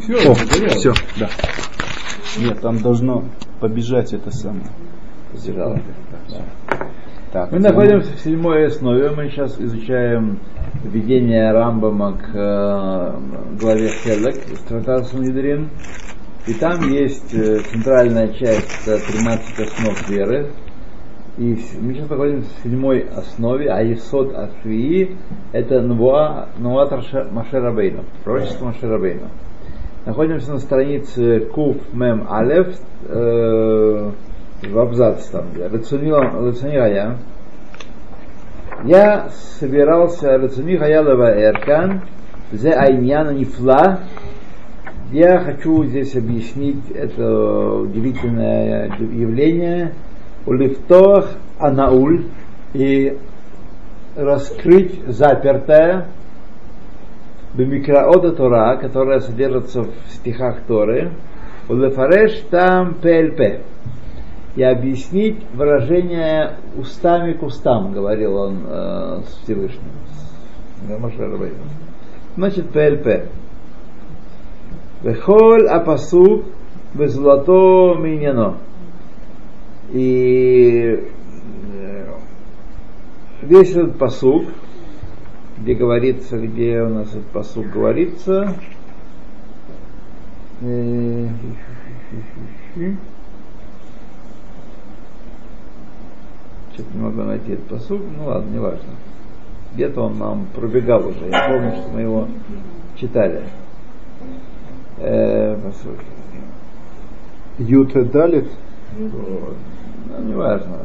Все, О, все, да. Нет, там должно побежать это самое. Побежало. Да. Так, мы находимся в седьмой основе. Мы сейчас изучаем введение Рамбама к э, главе Хелек из Тратаса Нидрин. И там есть э, центральная часть 13 основ веры. И мы сейчас находимся в седьмой основе, а Исод Ашвии это Нуа, Нуат Машерабейна, пророчество Машерабейна. Находимся на странице Куф Мем Алев, э, в абзац там, Рацунила Я собирался Рацуни Хаялова Эркан, Зе Айняна Нифла, я хочу здесь объяснить это удивительное явление, улифтох анауль, и раскрыть запертое, бимикраода Тора, которая содержится в стихах Торы, улефареш там ПЛП, и объяснить выражение устами к устам, говорил он э, с Всевышним. Значит, ПЛП. Вехоль апасук безлато миняно. И весь этот посук, где говорится, где у нас этот посук говорится, э, что-то не могу найти этот посуд, ну ладно, неважно. Где-то он нам пробегал уже, я помню, что мы его читали. Э, Юта Далит? Ну, неважно.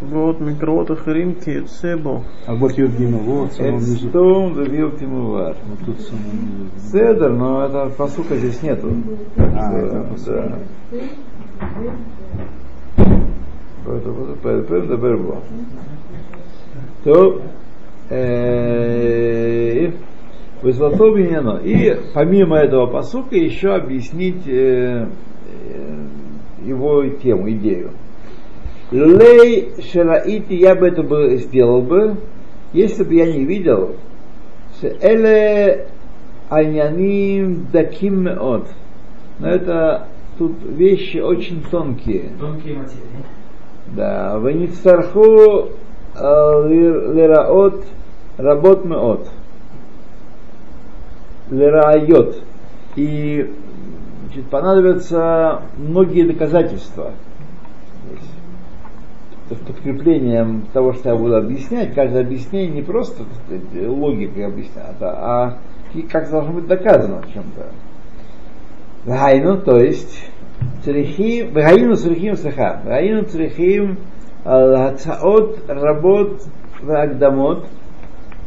Вот микрот ахрим кецебо. А вот Юргима, вот Эдстоун завил тимувар. Вот тут самому. Седер, но это посука здесь нету. А, что, это да. Поэтому поэтому добер было. То э, Вызлато И помимо этого посука еще объяснить э, э, его тему, идею. Лей Шераити, я бы это бы сделал бы, если бы я не видел, что Эле Аняним Даким от. Но это тут вещи очень тонкие. Тонкие материи. Да, вы не царху э, лираот работ меот. Лираот. И значит, понадобятся многие доказательства. Здесь то есть подкреплением того, что я буду объяснять, каждое объяснение не просто сказать, логикой объяснят, а как должно быть доказано в чем-то. Гайну, то есть, црихим, гайну црихим саха, гайну црихим лацаот работ вагдамот,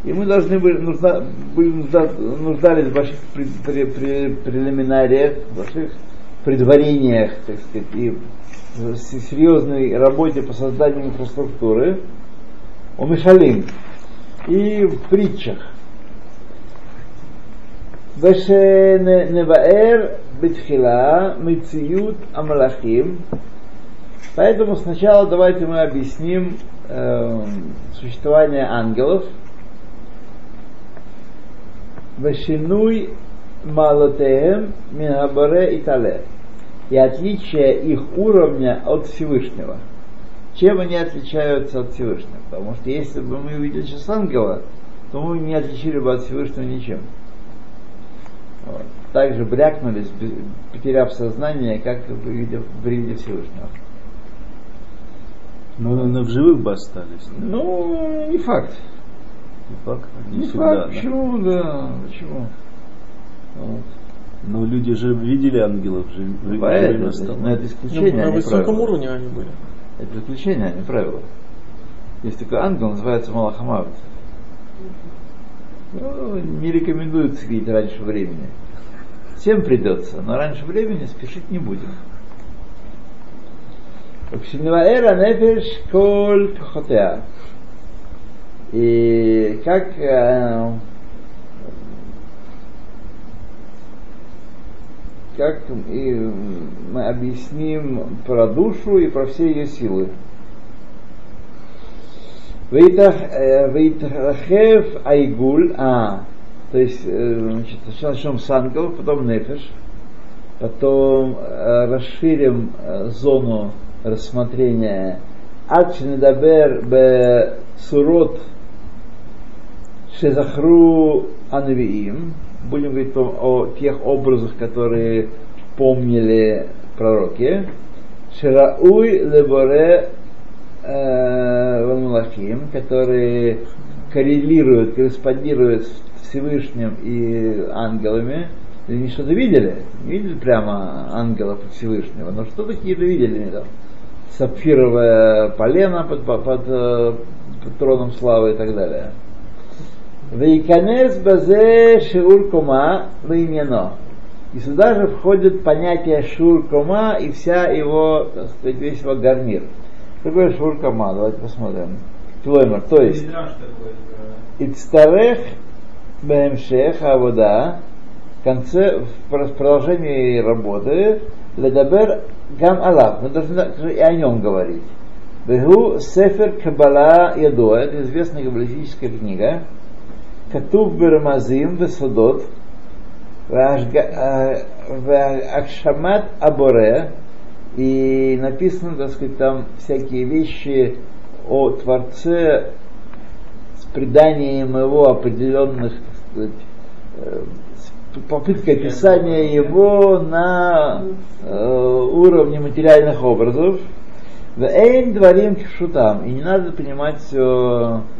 и мы должны были, нужда, были нуждались в больших прелиминариях, в больших предварениях, так сказать, и серьезной работе по созданию инфраструктуры, у Мишалим и в притчах. Вешеневаэр битхила мициют амалахим. Поэтому сначала давайте мы объясним э, существование ангелов. Вешинуй малотеем минабаре и тале. И отличие их уровня от Всевышнего. Чем они отличаются от Всевышнего? Потому что если бы мы увидели сейчас ангела, то мы не отличили бы от Всевышнего ничем. Вот также брякнулись, потеряв сознание, как в виде, в виде Всевышнего. Но наверное, в живых бы остались. Да? Ну, не факт. Не факт. Не, не всегда, факт. Да. Почему, да, почему? Но люди же видели ангелов же. Поэтому, но это исключение, ну, На высоком уровне они были. Это исключение, а не правило. Есть такой ангел, называется Малахамавит. Ну, не рекомендуется видеть раньше времени. Всем придется, но раньше времени спешить не будем. Эра нефеш коль кхотеа. И как как и мы объясним про душу и про все ее силы. Вейтахев айгуль, а То есть, э, значит, сначала начнем с ангелов, потом нефиш, потом э, расширим э, зону рассмотрения Ачнедабер бе сурот шезахру анвиим. Будем говорить о, о тех образах, которые помнили пророки. Ширауй леборе Валмалахим, которые коррелируют, корреспондируют с Всевышним и ангелами. Они что-то видели? Не видели прямо ангелов и Всевышнего, но что-то какие-то видели они там. Сапфировое полено под, под, под, э, под троном славы и так далее. Вейканес базе шиур кома веймено. И сюда же входит понятие шур кома и вся его, так сказать, весь его гарнир. Что такое шур кома? Давайте посмотрим. Тлоймер. То есть, Ицтарех Бемшех Авода в конце, в продолжении работы, Ледабер Гам Алав, мы должны и о нем говорить. Вегу Сефер Кабала Ядо, это известная каббалистическая книга, Катув Бермазим Весудот, Акшамат Аборе, и написано, так сказать, там всякие вещи о Творце с приданием его определенных, так сказать, э, попыткой описания его на э, уровне материальных образов. Эйн дворим кишутам. И не надо понимать все э,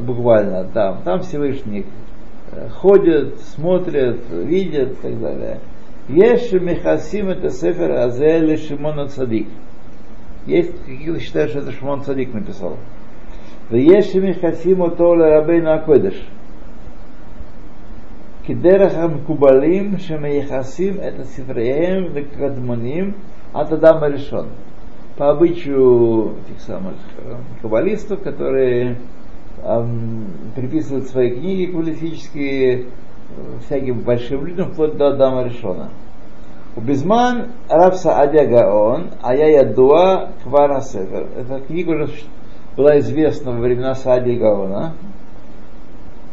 буквально там. Там Всевышний э, ходит, смотрит, видит и так далее. Есть Мехасим это Сефер Азель Шимона Цадик. Есть, какие считают, что это Шимон Цадик написал. Есть Мехасим Толя Рабейна Акодыш. כדרך המקובלים שמייחסים את הספריהם לקדמונים от Адама решен. По обычаю этих самых каббалистов, которые эм, приписывают свои книги квалифические всяким большим людям, вплоть до Адама решена. У Безман Рав Саадия Гаон, а я Ядуа Квара Сефер. Эта книга уже была известна во времена Саадия Гаона.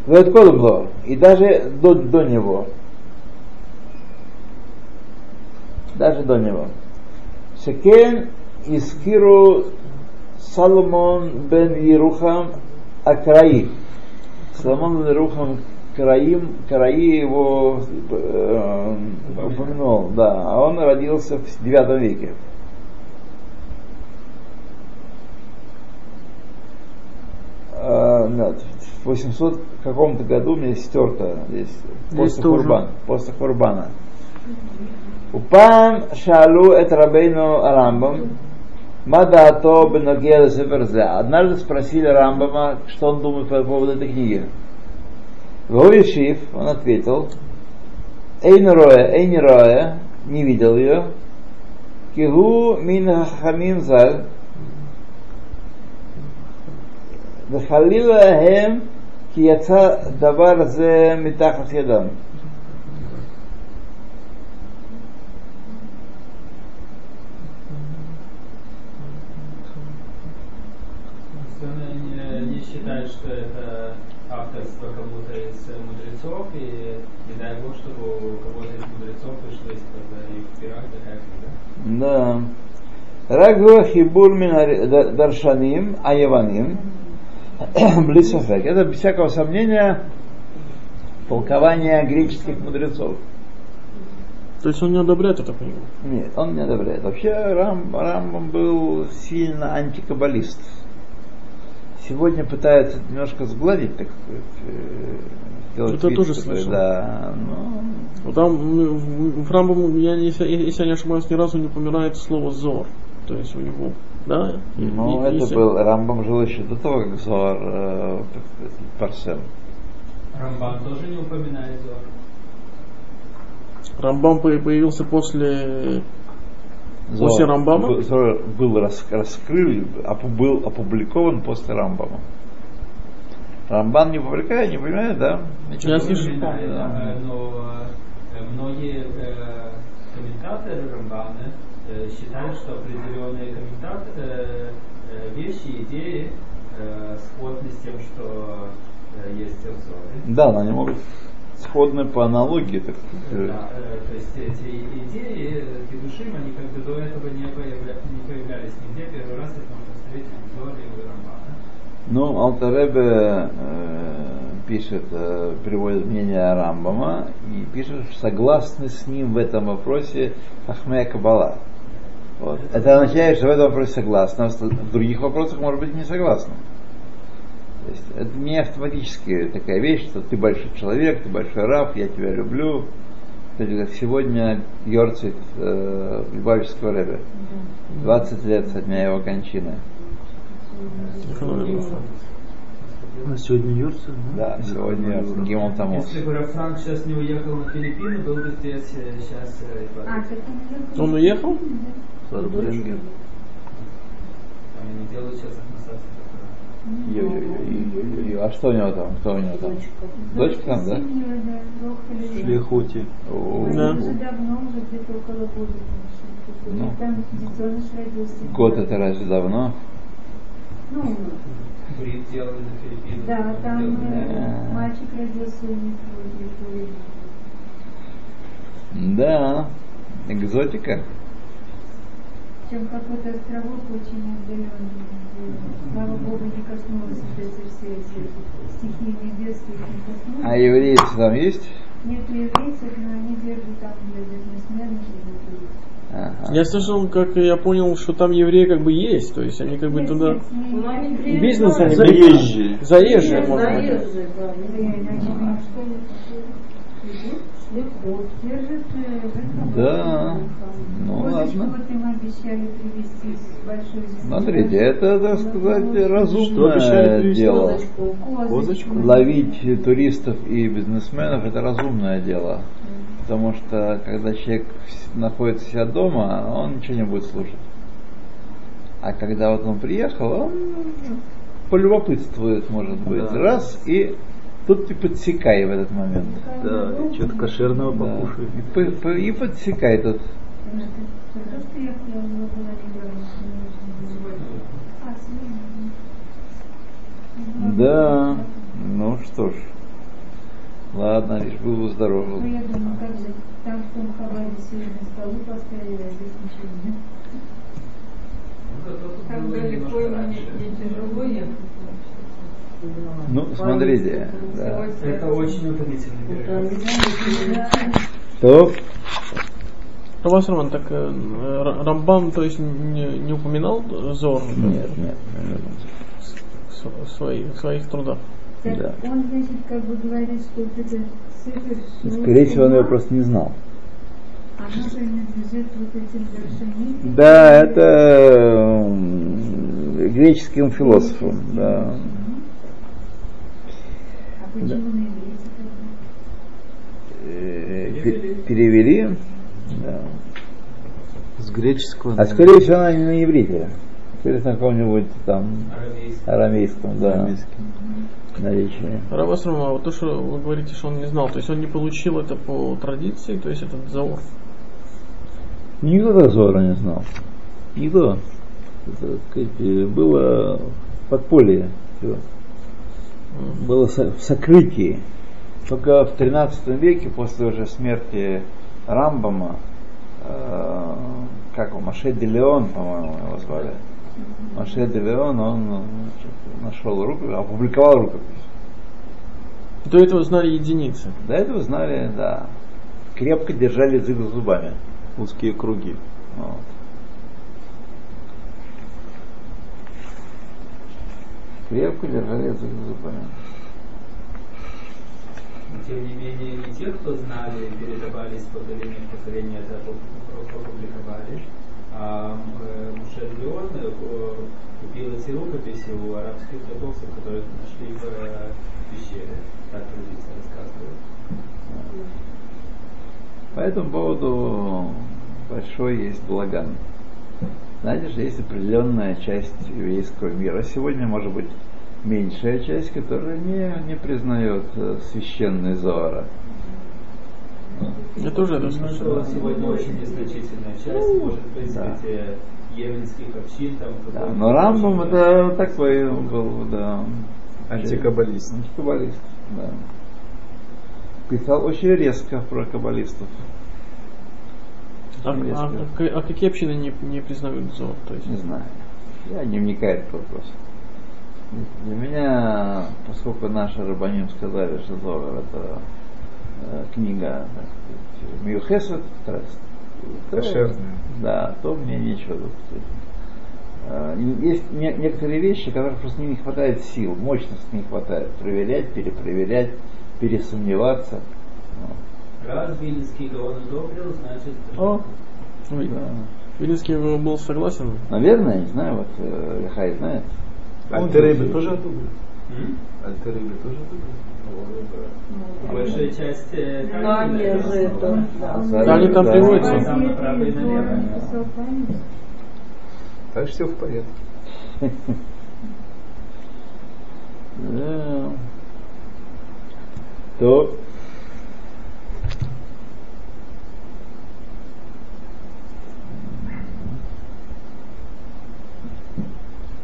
Было? И даже до, до него. Даже до него. Шекен Искиру Соломон бен Ерухам Акраи. Соломон Ерухам Караим, Караи его э, упомянул, да, а он родился в девятом веке. Э, нет, в 800 каком-то году, у меня стерто здесь, после Хурбана. После Хурбана. Упам шалу это рабейну Рамбам, Мадаато беногея северзе. Однажды спросили Рамбама, что он думает по поводу этой книги. Вовишив, он ответил, Эйн роя, эйн роя, не видел ее, кигу мин хамим заль, וחלילה הם כי יצא דבר זה מתחת ידם. Не считает, что это авторство кому-то из мудрецов, и не дай бог, чтобы у кого-то из мудрецов вышло из-под их пера такая книга. Да. Рагва хибур мин даршаним, аяваним, блисофек. Это без всякого сомнения толкование греческих мудрецов. То есть он не одобряет эту книгу? Нет, он не одобряет. Вообще Рам, Рамбам был сильно антикаббалист. Сегодня пытаются немножко сгладить, так сказать, сделать Это вид, тоже слышал. Да, но... Вот там в Рамбам, я, если, если я не ошибаюсь, ни разу не упоминает слово «зор». То есть у него, да? Ну, и, это если... был, Рамбам жил еще до того, как Зор э, Парсем. Рамбам тоже не упоминает Зор. Рамбам появился после после Рамбама? Был рас, раскрыт, был опубликован после Рамбама. Рамбан не публикует, не понимает, да? Ничего Я слышу. Да, но э, многие э, комментаторы Рамбана э, считают, что определенные комментаторы, вещи, идеи сходны с тем, что есть в Зоре. Да, но они могут сходны по аналогии. Так, да, э, то есть эти идеи Кедушим, они как бы до этого не, появля, не появлялись нигде. Первый раз их можно встретить в Зоре и Рамбана. Ну, Алтаребе э, пишет, э, приводит мнение Рамбама и пишет, что согласны с ним в этом вопросе Ахмея Кабала. Вот. Это означает, что в этом вопросе согласны, а в других вопросах, может быть, не согласны. То есть это не автоматически такая вещь, что ты большой человек, ты большой раб, я тебя люблю. Как сегодня Йорцит э, Любавического Рэбе. 20 лет со дня его кончины. А сегодня Юрцев? Да, сегодня Гимон Тамус. Если бы Рафранк сейчас не уехал на Филиппины, был бы здесь сейчас... А, он уехал? Фарбренгер. Они не делают сейчас А что у него там? Кто у него там? Дочка там, да? Шлихути. Да. Ну, год это разве давно? Ну, да, там э, мальчик родился у них. Да, экзотика. Причем какой-то островок очень отдаленный. Слава Богу, не коснулась вот эти все эти стихийные бедствия, не коснулась. А еврейцы там есть? Нет еврейцев, но они держат там для бизнесменов и для туристов. Ага. Я слышал, как я понял, что там евреи как бы есть, то есть они как бы Есть, туда есть, есть. Ну, бизнес они Заезжие. заезжие, быть. заезжие, да. Да, иначе они что идут, шлихот, держат э, этом Да. Ну, ладно. вот земли. Смотрите, это, так сказать, Что разумное дело. Козочку. Козочку? Ловить туристов и бизнесменов это разумное дело. Потому что когда человек находится у себя дома, он ничего не будет слушать. А когда вот он приехал, он полюбопытствует, может быть, Да. раз, и тут ты подсекай в этот момент. Да, и что-то кошерного Да. покушай. И, по- по- и подсекай тут. А. Да, ну что ж. Ладно, лишь бы Ну, выздоровел. я думаю, как же, там в том хабаре сегодня столу поставили, а здесь ничего нет. Ну, было далеко немножко ему не тяжело ехать. Ну, смотрите, да. Это очень утомительный перелет. То, Равас Роман, так э, Рамбам, то есть не, не упоминал Зор нет, нет. в своих, своих трудах? Так Да. Он, значит, как бы говорит, что вот это цифр... Скорее всего, он его просто не знал. Оно принадлежит вот этим вершинам. Да, это греческим философам, да. А почему на иврите тогда? Э, пе- Перевели, да. С греческого. А скорее всего, она не на иврите. Скорее всего, на каком-нибудь там арамейском, да, Арамейский. наречии. Равас Роман, а вот то, что вы говорите, что он не знал, то есть он не получил это по традиции, то есть этот Зор. Никто так Зора не знал. Никто. Это, так сказать, было подполье. всё. Было в сокрытии. Только в 13 веке, после уже смерти Рамбама, э, как его, Маше де Леон, по-моему, его звали. Маше де Леон, он значит, нашел рукопись, опубликовал рукопись. До этого знали единицы. До этого знали, да, крепко держали язык за зубами. Узкие круги. Вот. Крепко держали язык зубами. Тем не менее, и те, кто знали, передавались поколение в поколение, это опу- опубликовали. А э, Муше Леон э, купил эти рукописи у арабских торговцев, которые нашли в э, пещере. Так традиция рассказывает. По этому поводу большой есть благан. Знаете же, есть определенная часть еврейского мира. Сегодня, может быть, меньшая часть, которая не, не признает э, священный Зоара. Я тоже это Ну, слышал. что сегодня очень незначительная часть, может быть, да. еврейских общин там. Да, но Рамбам это такой был, да, Антикаббалист. антикаббалист, да. писал очень резко про каббалистов. А, а, а, какие общины не, не признают Зор? То есть? Не знаю. Я не вникаю в этот вопрос. Для меня, поскольку наши рабаним сказали, что Зор это э, книга Мюхесет, да, то мне нечего тут э, есть не, некоторые вещи, которых просто не хватает сил, мощности не хватает. Проверять, перепроверять, пересомневаться. Раз Вильнский Гаон одобрил, значит... О, да. Вильнский был согласен? Наверное, не знаю, вот э, Лихай знает. Альтерейбе тоже одобрил? Альтерейбе тоже одобрил? Большая часть... Э, Но они же это... Да, они там приводятся. Так все в порядке. Да. То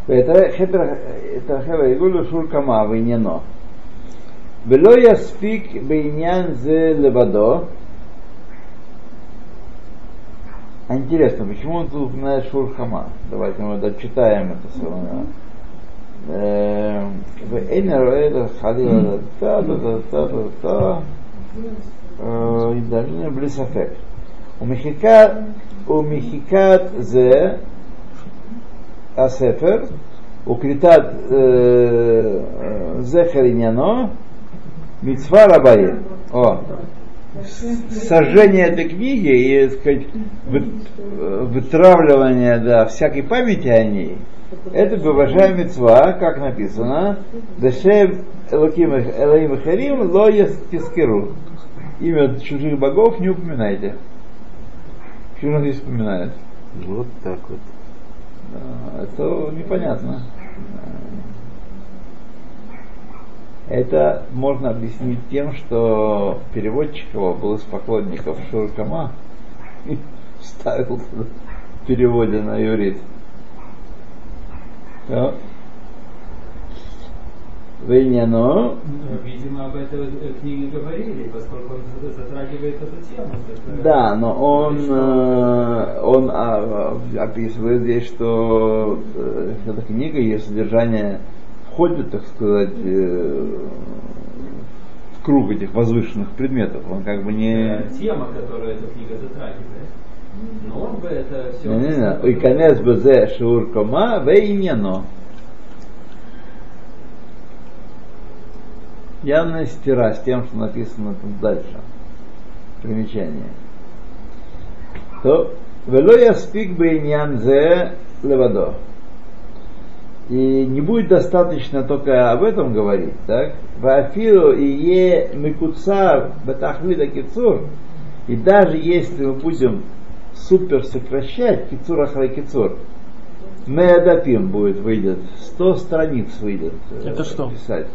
это Хевайгулю Шуркама Виньяно. Вело яспик бейнян зе лебадо. Интересно, почему он тут упоминает Шурхама? Давайте мы дочитаем это слово. Эйнер это халила та та та та та та и даже не блисафек. У Мехикат у Мехикат зе הספר, וכריתת זכר עניינו, מצווה רבאי. О, сожжение этой книги и, так сказать, вытравливание да, всякой памяти о ней, это Баважай Мецва, как написано, Дешем Элоким Элоим Харим Ло Тискеру. Имя чужих богов не упоминайте. Почему здесь упоминает? Вот так вот. Это непонятно. Это можно объяснить тем, что переводчик его был из поклонников Шуркама и ставил в переводе на юрит. Да. Вейняно. Видимо, об этой книге говорили, поскольку он затрагивает эту тему. Да, но он, э, он а, описывает здесь, что э, эта книга, ее содержание входит, так сказать, э, в круг этих возвышенных предметов. Он как бы не... Тема, которую эта книга затрагивает. Но он бы это все... Не, не, не. И конец бы зе шур кома вейняно. Явная стира с тем, что написано тут дальше. Примечание. То вело я спик бы зе левадо. И не будет достаточно только об этом говорить, так? Вафиру и е микуцар батахвида кицур. И даже если мы будем супер сокращать, кицур ахрай кицур, Меадапим будет, выйдет, 100 страниц выйдет. Это что? Писать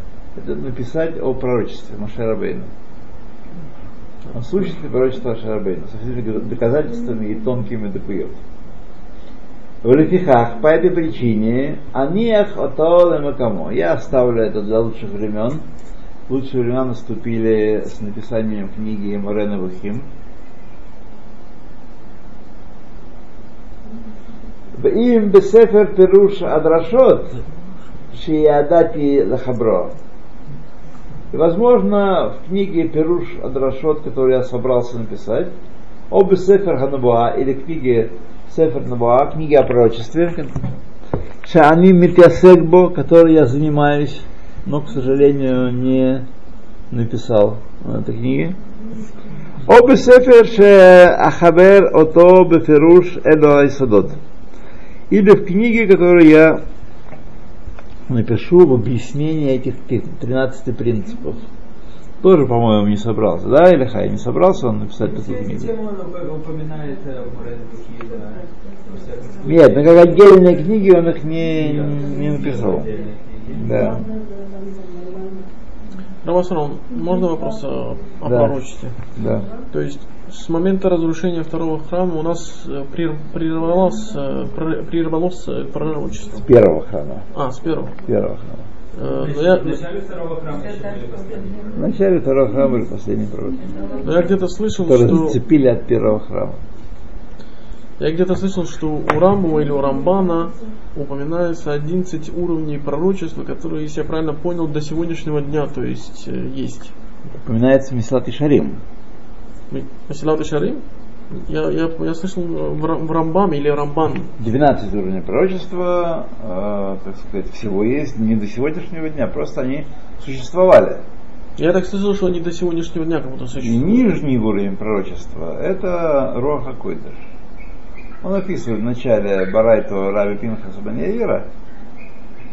написать о пророчестве Машарабейну. О сущности пророчества Машарабейну со всеми доказательствами и тонкими докуев. В Лефихах, по этой причине, Аниях Отол Макамо. Я оставлю это для лучших времен. Лучшие времена наступили с написанием книги Морена Вахим. им бесефер пируш адрашот, шиядати лахабро. И, возможно, в книге Перуш Адрашот, которую я собрался написать, об Сефер Ханабуа, или книге Сефер Набуа, книги о пророчестве, Шаани Митясекбо, которой я занимаюсь, но, к сожалению, не написал этой книги. Об Сефер Ахабер Ото Беферуш Эдо Айсадот. Или в книге, которую я напишу в объяснении этих 13 принципов. Тоже, по-моему, не собрался, да, или Хай не собрался он написать такую книгу? Нет, но как отдельные книги он их не, не написал. Да. Рамасурам, можно вопрос о, о да. пророчестве? Да. То есть с момента разрушения второго храма у нас э, прервалось, э, прервалось э, пророчество. С первого храма. А, с первого. С первого храма. В начале второго храма еще были последние В начале второго храма были последние пророки. Но я где-то слышал, которые что... зацепили от первого храма. Я где-то слышал, что у Рамбова или у Рамбана упоминается 11 уровней пророчества, которые, если я правильно понял, до сегодняшнего дня, то есть есть. Упоминается Месилат и Шарим. Месилат и Шарим? Я, я, я слышал в Рамбаме или Рамбан. 12 уровней пророчества, э, так сказать, всего есть не до сегодняшнего дня, просто они существовали. Я так слышал, что они до сегодняшнего дня как будто существуют. Нижний уровень пророчества это Роха Койдыш. Он описывает в начале Барайтова Раби Пинхаса Баньяира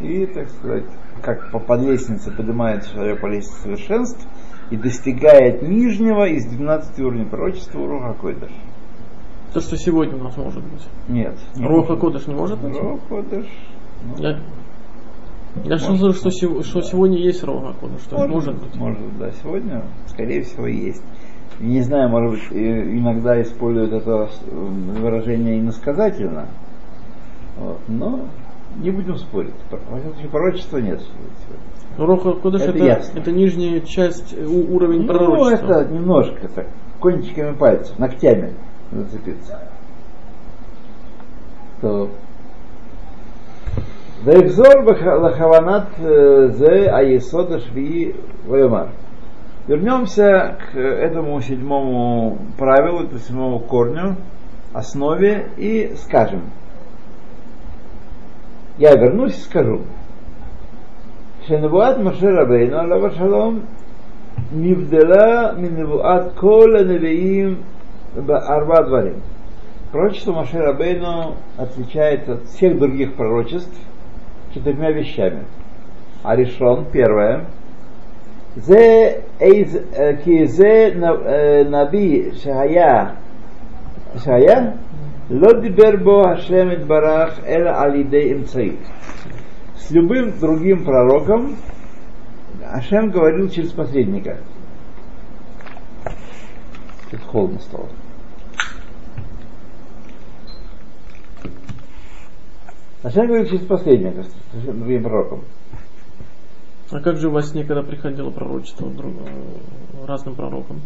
и, так сказать, как по, под лестнице поднимается человек по лестнице совершенств и достигает нижнего из 12 уровней пророчества Руха Койдыш. То, что сегодня у нас может быть? Нет. Не Руха Кодыш не может быть? Руха Кодыш. Ну, я я слышал, что, что сегодня есть Руха Кодыш, что может, может быть. Может, да, сегодня, скорее всего, есть. Не знаю, может быть, иногда используют это выражение иносказательно, вот, но не будем спорить. Во всяком случае, пророчества нет сегодня. Роха Кодыш это, это, это нижняя часть, уровень ну, пророчества. Ну, это немножко так, кончиками пальцев, ногтями зацепиться. То Вейхзор лахаванат э, зе аесода шви ваймар. Вернемся к этому седьмому правилу, этому седьмому корню, основе и скажем Я вернусь и скажу. שנבואת משה רבינו עליו השלום נבדלה מנבואת כל הנביאים בארבעה דברים. Пророчество Маше Рабейну отличается от всех других пророчеств четырьмя вещами. А решен, первое, כי זה נביא שהיה, שהיה, Ло дибер бо Хашем барах эль алидей имцаит. С любым другим пророком Ашем говорил через посредника. Тут холодно стало. Ашем говорил через посредника, с другим пророком. А как же у вас некогда приходило пророчество друг, э, разным пророкам?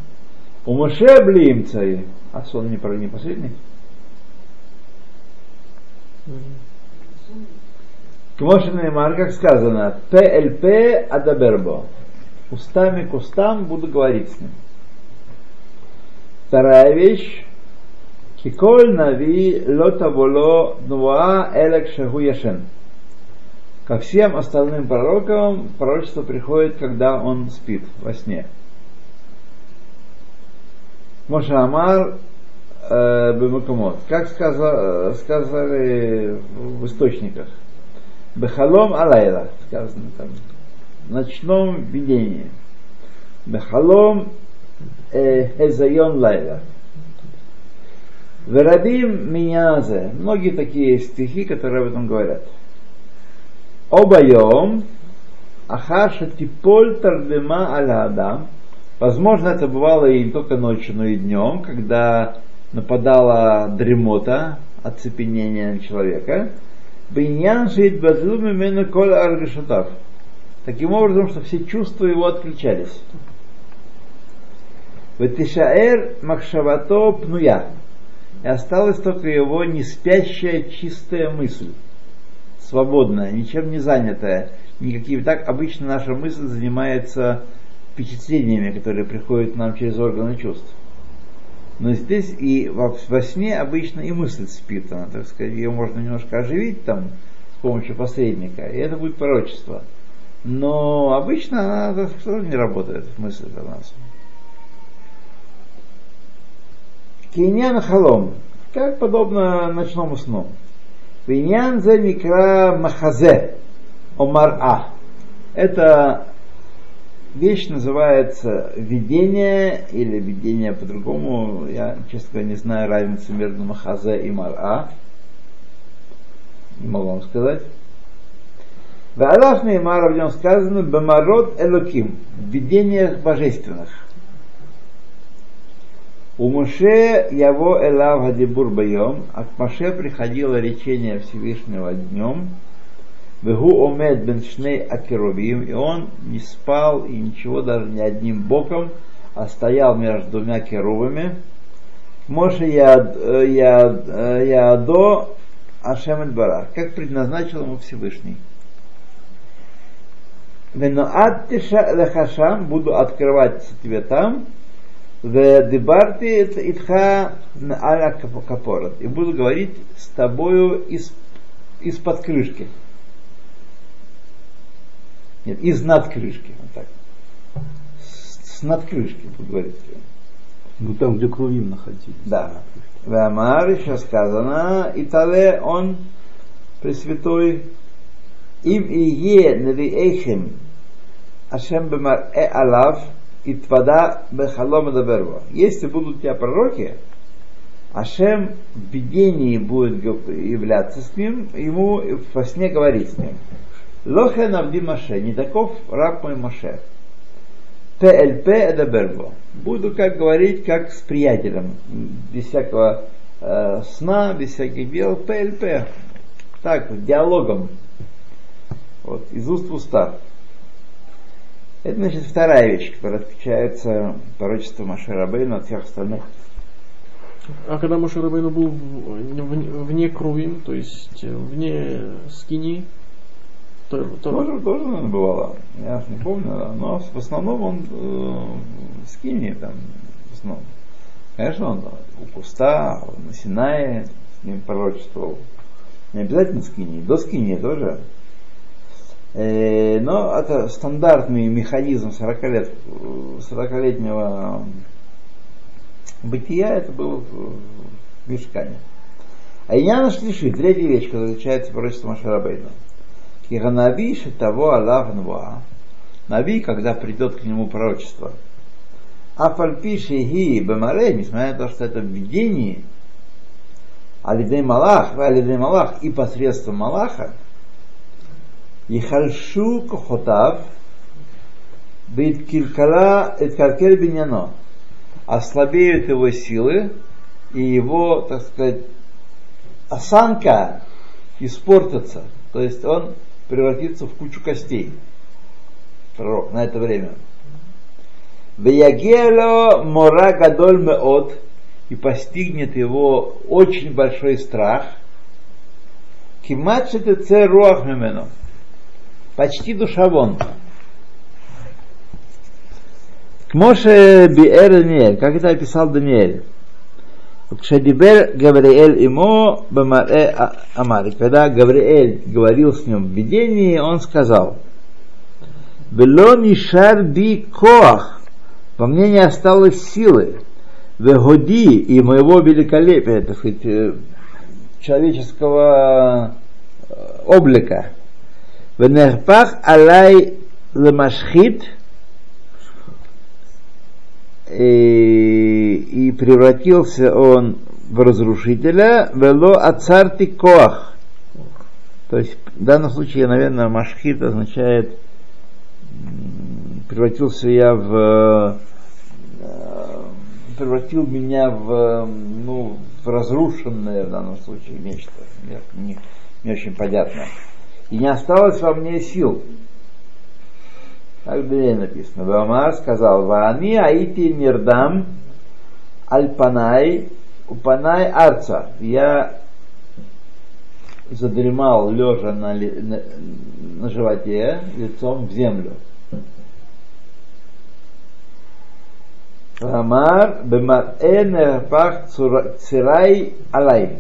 У Моше блимцай. А сон не, не посредник? Кмошин Неймар, как сказано, ПЛП Адабербо. Устами к устам буду говорить с ним. Вторая вещь. Киколь нави лотаволо нуа элек шагу яшен. Ко всем остальным пророкам, пророчество приходит, когда он спит во сне. Моша Амар Бемакумот. Как сказали, сказали в источниках. Бехалом алайла, сказано там, в ночном видении. Бехалом эзайон лайла. Верабим минязе. Многие такие стихи, которые об этом говорят. Обайом ахаша типоль тардема аля адам. Возможно, это бывало и не только ночью, но и днем, когда нападала дремота, оцепенение человека. Биньян шеидбазлу мимену коль аргашатав. Таким образом, что все чувства его отключались. Ветишаэр махшавато пнуя. И осталась только его неспящая чистая мысль. Свободная, ничем не занятая. Никакие, так обычно наша мысль занимается впечатлениями, которые приходят нам через органы чувств. Но здесь и во, во сне обычно и мысль спит, она, так сказать, ее можно немножко оживить там с помощью посредника, и это будет пророчество. Но обычно она так не работает, мысль для нас. Киньян халом, как подобно ночному сну. Киньян за микро махазе, омар а. Это вещь называется видение или видение по-другому. Я, честно говоря, не знаю разницы между Махазе и Мара. Не могу вам сказать. В Аллах Неймара в нем сказано Бамарот Элоким, в видениях божественных. У Муше его Элав Хадибур Байом, а к Маше приходило речение Всевышнего днем, Вегу омед бен шней акерувим, и он не спал и ничего даже не одним боком, а стоял между двумя керувами. Моше э, э, Яадо Ашем Барах, как предназначил ему Всевышний. Веноат лехашам, буду открывать тебе там, в дебарте итха аля капорот. И буду говорить с тобою из, из-под крышки. Нет, из над крышки. Вот так. С, с над крышки буду говорить. Ну там, где Крувим находились. Да. В Амар еще сказано, Итале он Пресвятой им и е навиэхем Ашем бемар э алав и твада бехалом даберво. Если будут у тебя пророки, Ашем в видении будет являться с ним, ему во сне говорить с ним. Лохен Авди Маше, не таков раб мой Маше. ПЛП Эдабербо. Буду как говорить, как с приятелем, без всякого э, сна, без всяких дел. ПЛП. Так, диалогом. Вот, из уст в уста. Это, значит, вторая вещь, которая отличается пророчество Маширабейна от всех остальных. А когда Маширабейну был вне крови, то есть вне скини, то, то... Тоже, тоже, наверное, бывало. Я не помню, но в основном он э, с Кини там, в основном. Конечно, он у куста, на Синае с ним пророчествовал. Не обязательно с Кини, до Скини тоже. Э, но это стандартный механизм 40 лет, 40-летнего бытия, это было в Мешкане. А я нашли третья вещь, которая отличается пророчеством Машарабейна. Киранави того Аллах Нуа. Нави, когда придет к нему пророчество. А фальпиши ги бемаре, несмотря на то, что это в видении, алидей Малах, алидей Малах и посредством Малаха, Ихальшу кохотав, бит килькала эткалькель биньяно, ослабеют его силы, и его, так сказать, осанка испортится. То есть он превратиться в кучу костей. Пророк на это время. Веягело мора гадоль меот и постигнет его очень большой страх. Кимачете це руах мимену. Почти душа вон. К Моше Биэр Даниэль, как это описал Даниэль. Кшадибер Гавриэль имо бамаре Амари. Когда Гавриэль говорил с ним в видении, он сказал, Бело нишар би коах, во мне не осталось силы, вегоди и моего великолепия, так сказать, человеческого облика. Венерпах алай лемашхит – и, превратился он в разрушителя, вело ацарти коах. То есть в данном случае, наверное, машхит означает превратился я в э, превратил меня в ну в разрушенное в данном случае нечто. Не, не очень понятно. И не осталось во мне сил так в написано. Вамар сказал, Вани аити мирдам альпанай упанай арца. Я задремал лежа на, на, на животе лицом в землю. Рамар бемарэ пах цирай алай.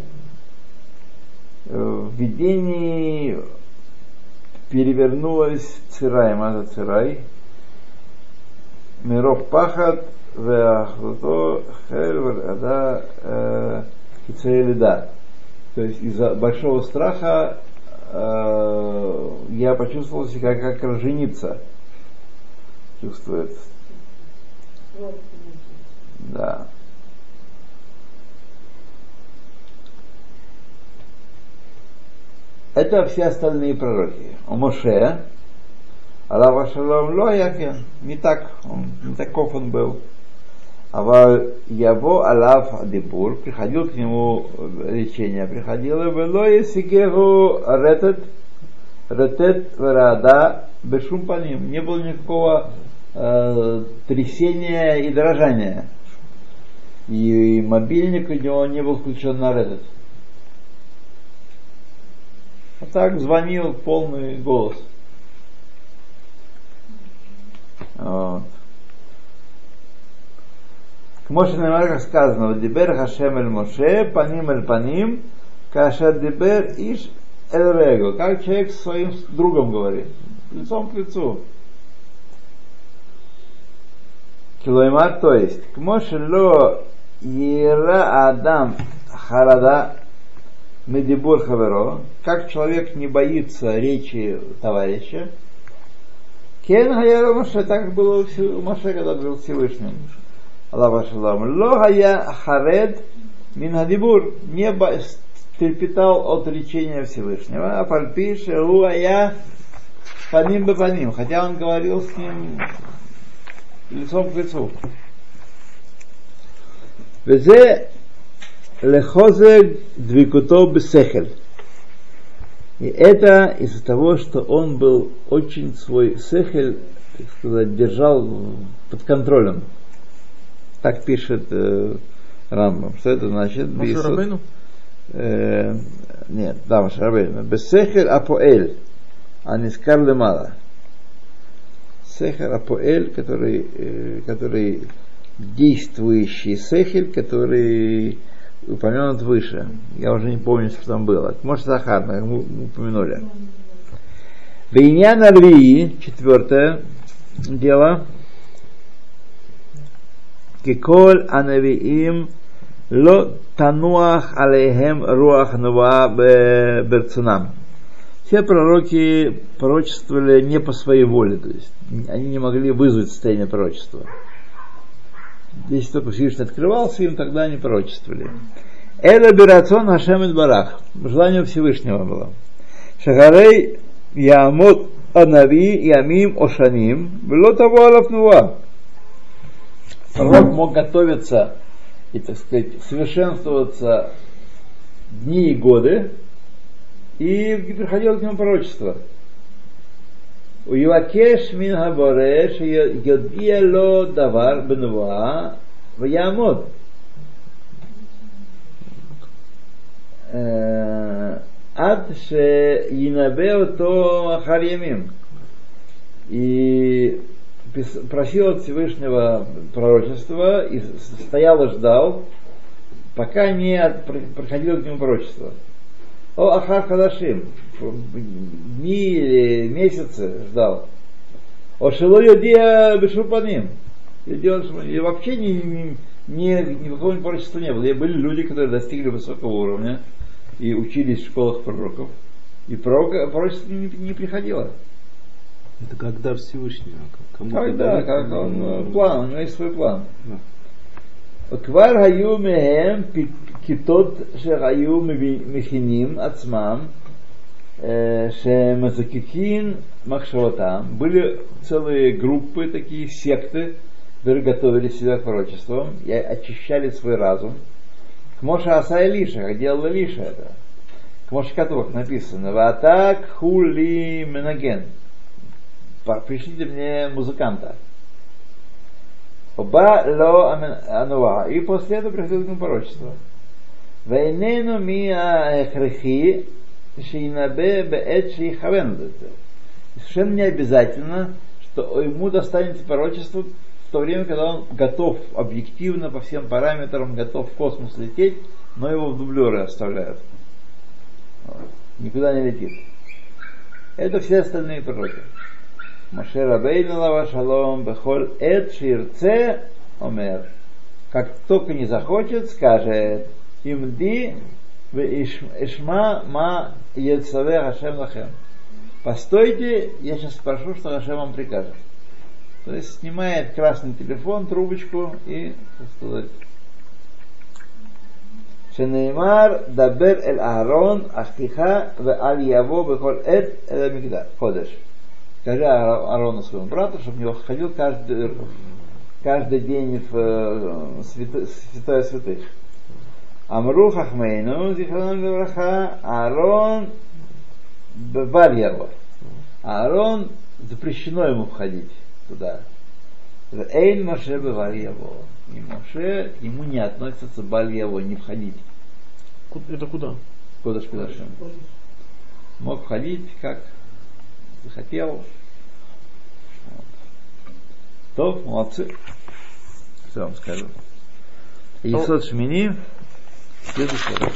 В видении перевернулась цирай, маза цирай, миров пахат, веахлуто хер ада кицейлида. То есть из-за большого страха э, я почувствовал себя как роженица. Чувствует. Да. Это все остальные пророки. У Моше, Аллах Шалом Лоякен, не так, он, не таков он был. А его Аллах Дебур, приходил к нему речение, приходило, и Сигеру Ретет, ретет верада бешум по ним. Не было никакого э, трясения и дрожания. И, и мобильник у него не был включен на ретет. А так звонил полный голос. Вот. К Моше как сказано, Дибер Хашем эль Моше, паним эль паним, каша дибер иш эль рего. Как человек с своим другом говорит, лицом к лицу. Килоймар, то есть, к Моше ло ера адам харада Медибур Хаверо, как человек не боится речи товарища, Кен Хаяро Маше, так было у Маше, когда был Всевышним. Аллах Ашалам. Ло Хая Харед Минадибур не трепетал от речения Всевышнего. А Фальпише Луая Паним бы Паним. Хотя он говорил с ним лицом к лицу. Везе лехозег двикуто бесехель. И это из-за того, что он был очень свой сехель, так сказать, держал под контролем. Так пишет э, Рамбам. Что это значит? Машарабейну? Э, нет, да, Машарабейну. Бесехель апоэль, а не скарлемала. Сехер апоэль, который, э, который действующий сехель, который упомянут выше. Я уже не помню, что там было. Может, Захар, как мы упомянули. Бейнян Арвии, четвертое дело. Киколь анавиим ло тануах алейхем руах нува берцунам. Все пророки пророчествовали не по своей воле, то есть они не могли вызвать состояние пророчества. Если только Всевышний открывался им, тогда они пророчествовали. Эла Бирацон Хашем Барах. Желание Всевышнего было. Шагарей Ямот Анави Ямим Ошаним. Было того Алафнува. Пророк мог готовиться и, так сказать, совершенствоваться дни и годы, и приходило к нему пророчество. הוא יבקש מן הבורא שיודיע לו דבר בנבואה ויעמוד. עד שינבא אותו אחר ימים. И просил от Всевышнего пророчества и стоял и ждал, пока не проходило к нему пророчество. О Ахар Хадашим, дни или месяцы ждал. О Шило Йодия Бешупаним. И вообще ни, ни, ни, ни какого не было. И были люди, которые достигли высокого уровня и учились в школах пророков. И пророка, пророчество не, не приходило. Это когда Всевышний? А Кому когда, как он, ну, э, план, у него есть свой план. Квар хаю мехем כיתות שהיו מכינים עצמם שמזקקין מחשבתם, были целые группы, такие секты, которые готовили себя к пророчествам и очищали свой разум. К Моша Аса Илиша, как делал Илиша это. К Моше Катух написано, Ватак хули менаген. Пришлите мне музыканта. Оба ло ануа. И после этого приходит к нему пророчество. Вейнену мия хрехи шейнабе беэт шейхавен. Совершенно не обязательно, что ему достанется пророчество в то время, когда он готов объективно по всем параметрам, готов в космос лететь, но его в дублеры оставляют. Никуда не летит. Это все остальные пророки. Маше Рабейну Лава Шалом Бехоль Эд Ширце Омер. Как только не захочет, скажет имди Ишма ма Ецаве Хашем Лахем. Постойте, я сейчас спрошу, что Хашем вам прикажет. То есть снимает красный телефон, трубочку и, что сказать. Шенеймар дабер эль Аарон ахтиха в Алиаво бехол бехоль эт эль амигда. Ходыш. Скажи Аарону своему брату, чтобы у него ходил каждый, каждый день в святое святых. Амру Хахмейну, Зихранам Левраха, Аарон Бавальяво. А Аарон запрещено ему входить туда. Эйн Моше бывали его. И Моше, ему не относится Баль его, не входить. Это куда? Куда Шпидашем. Мог входить, как захотел. Вот. То, молодцы. Что вам скажу. И Шмини, следующий раз.